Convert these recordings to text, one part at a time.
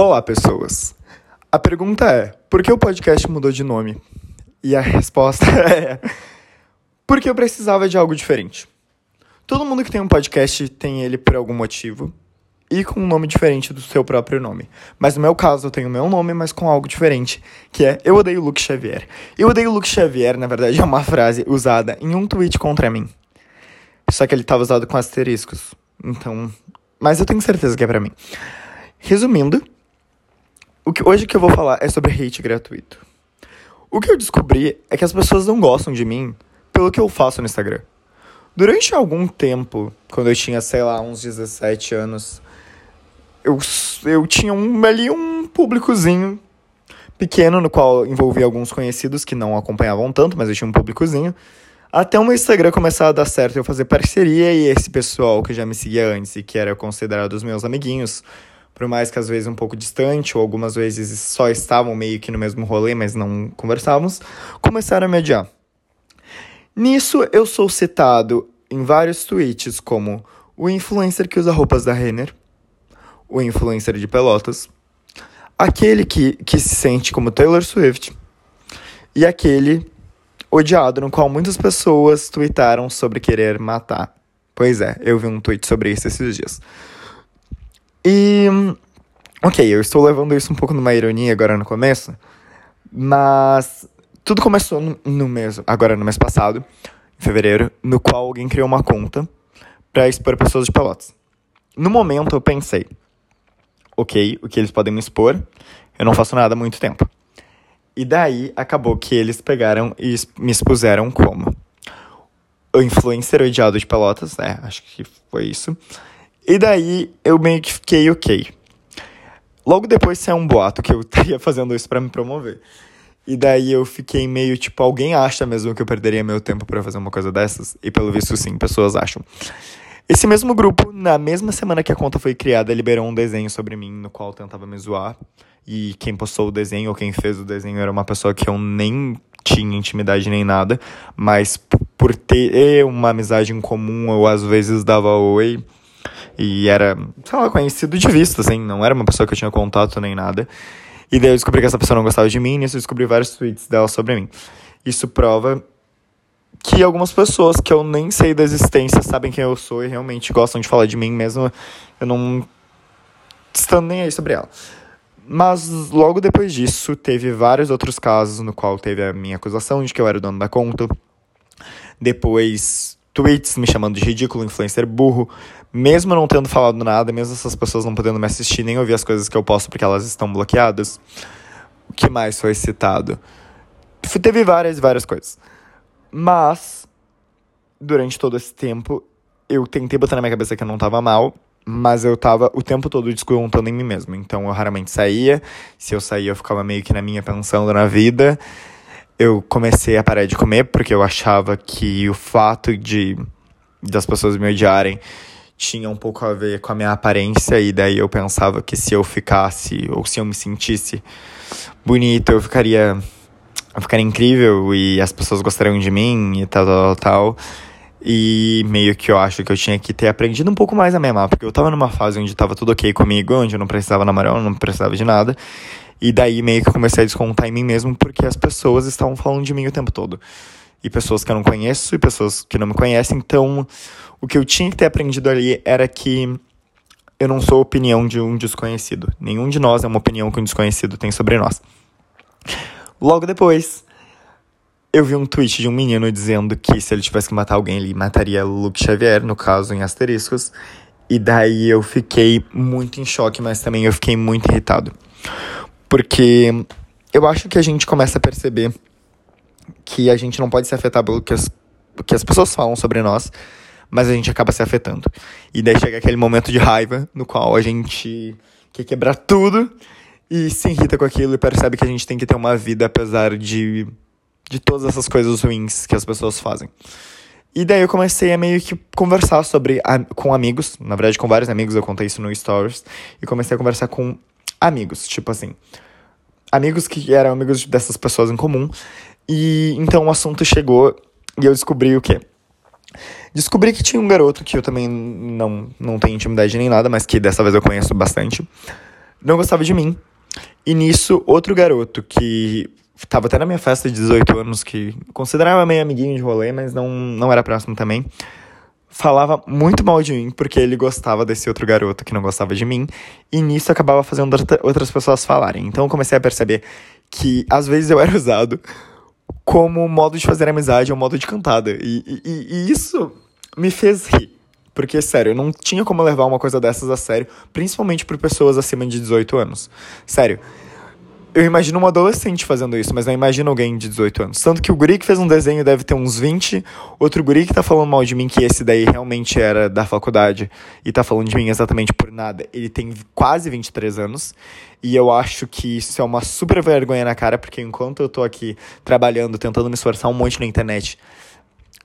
Olá, pessoas. A pergunta é: por que o podcast mudou de nome? E a resposta é: porque eu precisava de algo diferente. Todo mundo que tem um podcast tem ele por algum motivo e com um nome diferente do seu próprio nome. Mas no meu caso, eu tenho o meu nome, mas com algo diferente, que é Eu odeio Luke Xavier. Eu odeio Luke Xavier, na verdade, é uma frase usada em um tweet contra mim. Só que ele estava usado com asteriscos. Então. Mas eu tenho certeza que é pra mim. Resumindo, o que, hoje que eu vou falar é sobre hate gratuito. O que eu descobri é que as pessoas não gostam de mim pelo que eu faço no Instagram. Durante algum tempo, quando eu tinha, sei lá, uns 17 anos, eu, eu tinha um, ali um públicozinho pequeno, no qual envolvia alguns conhecidos que não acompanhavam tanto, mas eu tinha um públicozinho. Até o meu Instagram começar a dar certo eu fazer parceria e esse pessoal que já me seguia antes e que era considerado os meus amiguinhos por mais que às vezes um pouco distante, ou algumas vezes só estavam meio que no mesmo rolê, mas não conversávamos, começaram a mediar. Nisso eu sou citado em vários tweets como o influencer que usa roupas da Renner, o influencer de Pelotas, aquele que, que se sente como Taylor Swift e aquele odiado no qual muitas pessoas tweetaram sobre querer matar. Pois é, eu vi um tweet sobre isso esses dias. E. Ok, eu estou levando isso um pouco numa ironia agora no começo, mas tudo começou no, no mês, agora no mês passado, em fevereiro, no qual alguém criou uma conta para expor pessoas de Pelotas. No momento eu pensei, ok, o que eles podem me expor, eu não faço nada há muito tempo. E daí acabou que eles pegaram e me expuseram como o influencer odiado de Pelotas, né? Acho que foi isso. E daí eu meio que fiquei ok. Logo depois saiu um boato que eu estaria fazendo isso para me promover. E daí eu fiquei meio tipo, alguém acha mesmo que eu perderia meu tempo para fazer uma coisa dessas? E pelo visto sim, pessoas acham. Esse mesmo grupo, na mesma semana que a conta foi criada, liberou um desenho sobre mim no qual tentava me zoar. E quem postou o desenho ou quem fez o desenho era uma pessoa que eu nem tinha intimidade nem nada, mas por ter uma amizade em comum, eu às vezes dava oi e era, sei lá, conhecido de vista, assim, não era uma pessoa que eu tinha contato nem nada. E daí eu descobri que essa pessoa não gostava de mim, e nisso eu descobri vários tweets dela sobre mim. Isso prova que algumas pessoas que eu nem sei da existência sabem quem eu sou e realmente gostam de falar de mim, mesmo eu não estando nem aí sobre ela. Mas logo depois disso, teve vários outros casos no qual teve a minha acusação de que eu era o dono da conta. Depois tweets me chamando de ridículo, influencer burro, mesmo não tendo falado nada, mesmo essas pessoas não podendo me assistir nem ouvir as coisas que eu posto porque elas estão bloqueadas. O que mais foi citado? Teve várias várias coisas. Mas, durante todo esse tempo, eu tentei botar na minha cabeça que eu não tava mal, mas eu tava o tempo todo descontando em mim mesmo. Então eu raramente saía. Se eu saía, eu ficava meio que na minha pensando na vida eu comecei a parar de comer porque eu achava que o fato de das pessoas me odiarem tinha um pouco a ver com a minha aparência e daí eu pensava que se eu ficasse ou se eu me sentisse bonito, eu ficaria eu ficaria incrível e as pessoas gostariam de mim e tal, tal, tal. E meio que eu acho que eu tinha que ter aprendido um pouco mais a me amar, porque eu tava numa fase onde tava tudo ok comigo, onde eu não precisava namorar, eu não precisava de nada. E daí meio que comecei a descontar em mim mesmo porque as pessoas estavam falando de mim o tempo todo. E pessoas que eu não conheço e pessoas que não me conhecem. Então, o que eu tinha que ter aprendido ali era que eu não sou a opinião de um desconhecido. Nenhum de nós é uma opinião que um desconhecido tem sobre nós. Logo depois, eu vi um tweet de um menino dizendo que se ele tivesse que matar alguém, ele mataria Luke Xavier, no caso, em asteriscos. E daí eu fiquei muito em choque, mas também eu fiquei muito irritado. Porque eu acho que a gente começa a perceber que a gente não pode se afetar pelo que as, que as pessoas falam sobre nós, mas a gente acaba se afetando. E daí chega aquele momento de raiva no qual a gente quer quebrar tudo e se irrita com aquilo e percebe que a gente tem que ter uma vida apesar de, de todas essas coisas ruins que as pessoas fazem. E daí eu comecei a meio que conversar sobre com amigos, na verdade com vários amigos, eu contei isso no Stories, e comecei a conversar com amigos, tipo assim, amigos que eram amigos dessas pessoas em comum. E então o assunto chegou e eu descobri o quê? Descobri que tinha um garoto que eu também não, não tenho intimidade nem nada, mas que dessa vez eu conheço bastante. não gostava de mim. E nisso, outro garoto que tava até na minha festa de 18 anos, que considerava meio amiguinho de rolê, mas não, não era próximo também, falava muito mal de mim porque ele gostava desse outro garoto que não gostava de mim, e nisso acabava fazendo outras pessoas falarem. Então eu comecei a perceber que às vezes eu era usado como modo de fazer amizade ou modo de cantada. E, e, e isso me fez rir. Porque, sério, eu não tinha como levar uma coisa dessas a sério, principalmente por pessoas acima de 18 anos. Sério. Eu imagino um adolescente fazendo isso, mas não imagino alguém de 18 anos. Tanto que o guri que fez um desenho deve ter uns 20, outro guri que tá falando mal de mim, que esse daí realmente era da faculdade e tá falando de mim exatamente por nada, ele tem quase 23 anos. E eu acho que isso é uma super vergonha na cara, porque enquanto eu tô aqui trabalhando, tentando me esforçar um monte na internet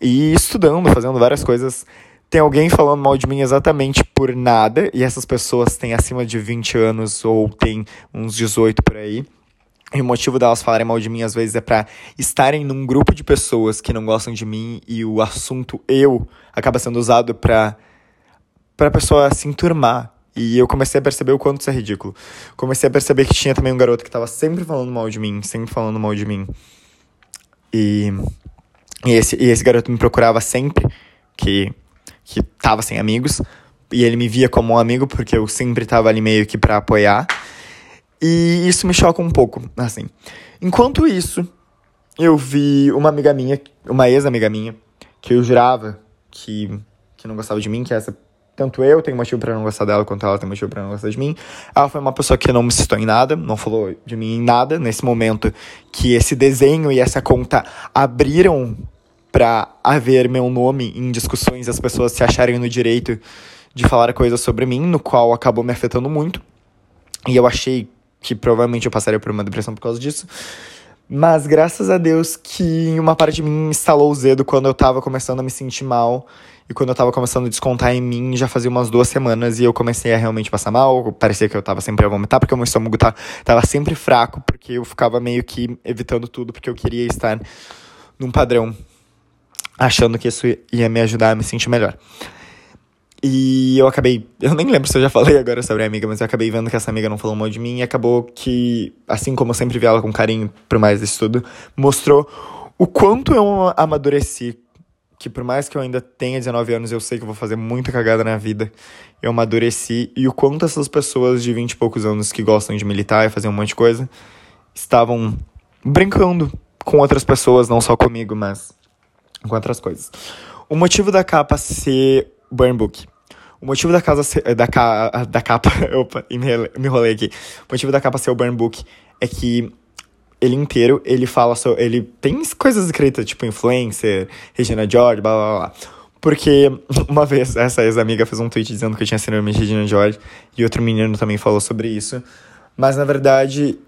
e estudando, fazendo várias coisas, tem alguém falando mal de mim exatamente por nada, e essas pessoas têm acima de 20 anos ou têm uns 18 por aí. E o motivo delas falarem mal de mim às vezes é para estarem num grupo de pessoas que não gostam de mim e o assunto eu acaba sendo usado para para pessoa se enturmar. E eu comecei a perceber o quanto isso é ridículo. Comecei a perceber que tinha também um garoto que tava sempre falando mal de mim, sempre falando mal de mim. E, e, esse, e esse garoto me procurava sempre, que que tava sem amigos, e ele me via como um amigo porque eu sempre tava ali meio que para apoiar. E isso me choca um pouco, assim. Enquanto isso, eu vi uma amiga minha, uma ex-amiga minha, que eu jurava que, que não gostava de mim, que essa tanto eu tenho motivo para não gostar dela, quanto ela tem motivo para não gostar de mim. Ela foi uma pessoa que não me citou em nada, não falou de mim em nada. Nesse momento que esse desenho e essa conta abriram para haver meu nome em discussões as pessoas se acharem no direito de falar coisas sobre mim, no qual acabou me afetando muito. E eu achei que provavelmente eu passaria por uma depressão por causa disso. Mas graças a Deus que uma parte de mim instalou o zedo quando eu tava começando a me sentir mal. E quando eu tava começando a descontar em mim, já fazia umas duas semanas e eu comecei a realmente passar mal. Parecia que eu tava sempre a vomitar, porque o meu estômago tá, tava sempre fraco, porque eu ficava meio que evitando tudo, porque eu queria estar num padrão achando que isso ia me ajudar a me sentir melhor. E eu acabei. Eu nem lembro se eu já falei agora sobre a amiga, mas eu acabei vendo que essa amiga não falou mal de mim e acabou que, assim como eu sempre vi ela com carinho por mais desse tudo, mostrou o quanto eu amadureci. Que por mais que eu ainda tenha 19 anos, eu sei que eu vou fazer muita cagada na vida. Eu amadureci. E o quanto essas pessoas de 20 e poucos anos que gostam de militar e fazer um monte de coisa estavam brincando com outras pessoas, não só comigo, mas com outras coisas. O motivo da capa ser Burn Book. O motivo da casa ser, da, ca, da capa. Opa, me, me enrolei aqui. O motivo da capa ser o Burn Book é que ele inteiro, ele fala sobre. Ele tem coisas escritas, tipo influencer, Regina George, blá blá blá. Porque uma vez essa ex-amiga fez um tweet dizendo que eu tinha síndrome de Regina George e outro menino também falou sobre isso. Mas na verdade,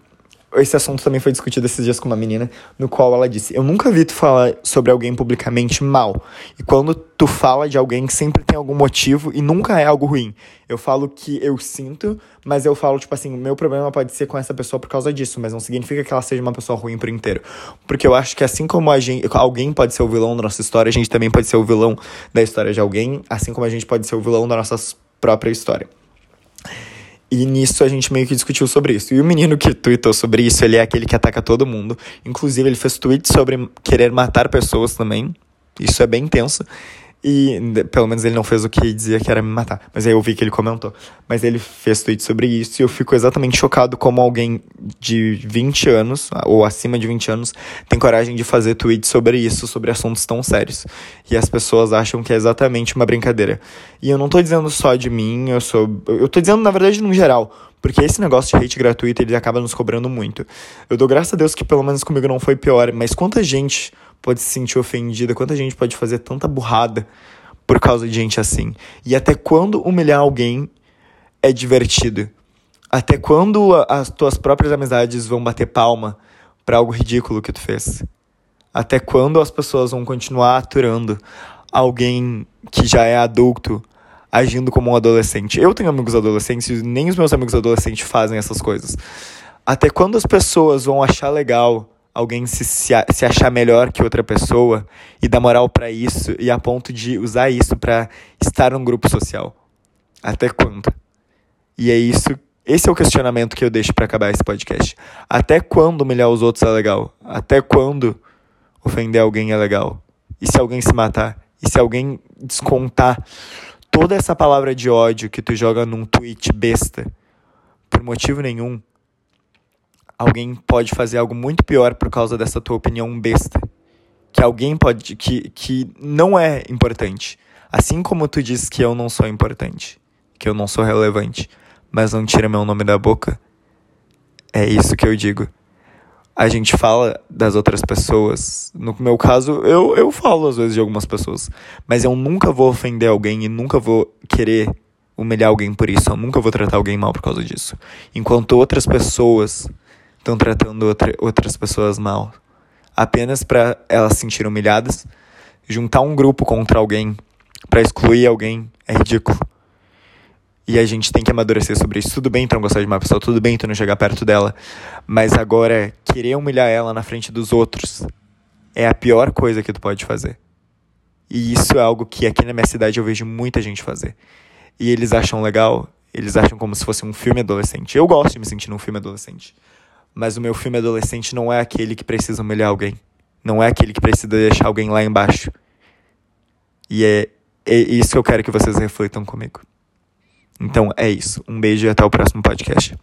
esse assunto também foi discutido esses dias com uma menina, no qual ela disse: Eu nunca vi tu falar sobre alguém publicamente mal. E quando tu fala de alguém, sempre tem algum motivo e nunca é algo ruim. Eu falo que eu sinto, mas eu falo, tipo assim, o meu problema pode ser com essa pessoa por causa disso, mas não significa que ela seja uma pessoa ruim por inteiro. Porque eu acho que assim como a gente, alguém pode ser o vilão da nossa história, a gente também pode ser o vilão da história de alguém, assim como a gente pode ser o vilão da nossa própria história. E nisso a gente meio que discutiu sobre isso. E o menino que tweetou sobre isso, ele é aquele que ataca todo mundo. Inclusive, ele fez tweets sobre querer matar pessoas também. Isso é bem intenso. E pelo menos ele não fez o que dizia que era me matar. Mas aí eu vi que ele comentou. Mas ele fez tweet sobre isso e eu fico exatamente chocado como alguém de 20 anos, ou acima de 20 anos, tem coragem de fazer tweet sobre isso, sobre assuntos tão sérios. E as pessoas acham que é exatamente uma brincadeira. E eu não tô dizendo só de mim, eu sou. Eu tô dizendo, na verdade, no geral. Porque esse negócio de hate gratuito, ele acaba nos cobrando muito. Eu dou graças a Deus que pelo menos comigo não foi pior, mas quanta gente pode se sentir ofendida, quanta gente pode fazer tanta burrada por causa de gente assim. E até quando humilhar alguém é divertido? Até quando as tuas próprias amizades vão bater palma para algo ridículo que tu fez? Até quando as pessoas vão continuar aturando alguém que já é adulto agindo como um adolescente? Eu tenho amigos adolescentes e nem os meus amigos adolescentes fazem essas coisas. Até quando as pessoas vão achar legal alguém se, se, se achar melhor que outra pessoa e dar moral para isso e a ponto de usar isso para estar num grupo social. Até quando? E é isso Esse é o questionamento que eu deixo para acabar esse podcast. Até quando humilhar os outros é legal? Até quando ofender alguém é legal? E se alguém se matar? E se alguém descontar toda essa palavra de ódio que tu joga num tweet besta, por motivo nenhum, alguém pode fazer algo muito pior por causa dessa tua opinião besta. Que alguém pode. que, que não é importante. Assim como tu diz que eu não sou importante, que eu não sou relevante mas não tira meu nome da boca. É isso que eu digo. A gente fala das outras pessoas. No meu caso, eu, eu falo às vezes de algumas pessoas. Mas eu nunca vou ofender alguém e nunca vou querer humilhar alguém por isso. Eu nunca vou tratar alguém mal por causa disso. Enquanto outras pessoas estão tratando outra, outras pessoas mal apenas para elas se sentirem humilhadas, juntar um grupo contra alguém para excluir alguém é ridículo. E a gente tem que amadurecer sobre isso. Tudo bem tu não gostar de uma pessoa, tudo bem tu não chegar perto dela. Mas agora, querer humilhar ela na frente dos outros é a pior coisa que tu pode fazer. E isso é algo que aqui na minha cidade eu vejo muita gente fazer. E eles acham legal, eles acham como se fosse um filme adolescente. Eu gosto de me sentir num filme adolescente. Mas o meu filme adolescente não é aquele que precisa humilhar alguém. Não é aquele que precisa deixar alguém lá embaixo. E é, é isso que eu quero que vocês reflitam comigo. Então é isso. Um beijo e até o próximo podcast.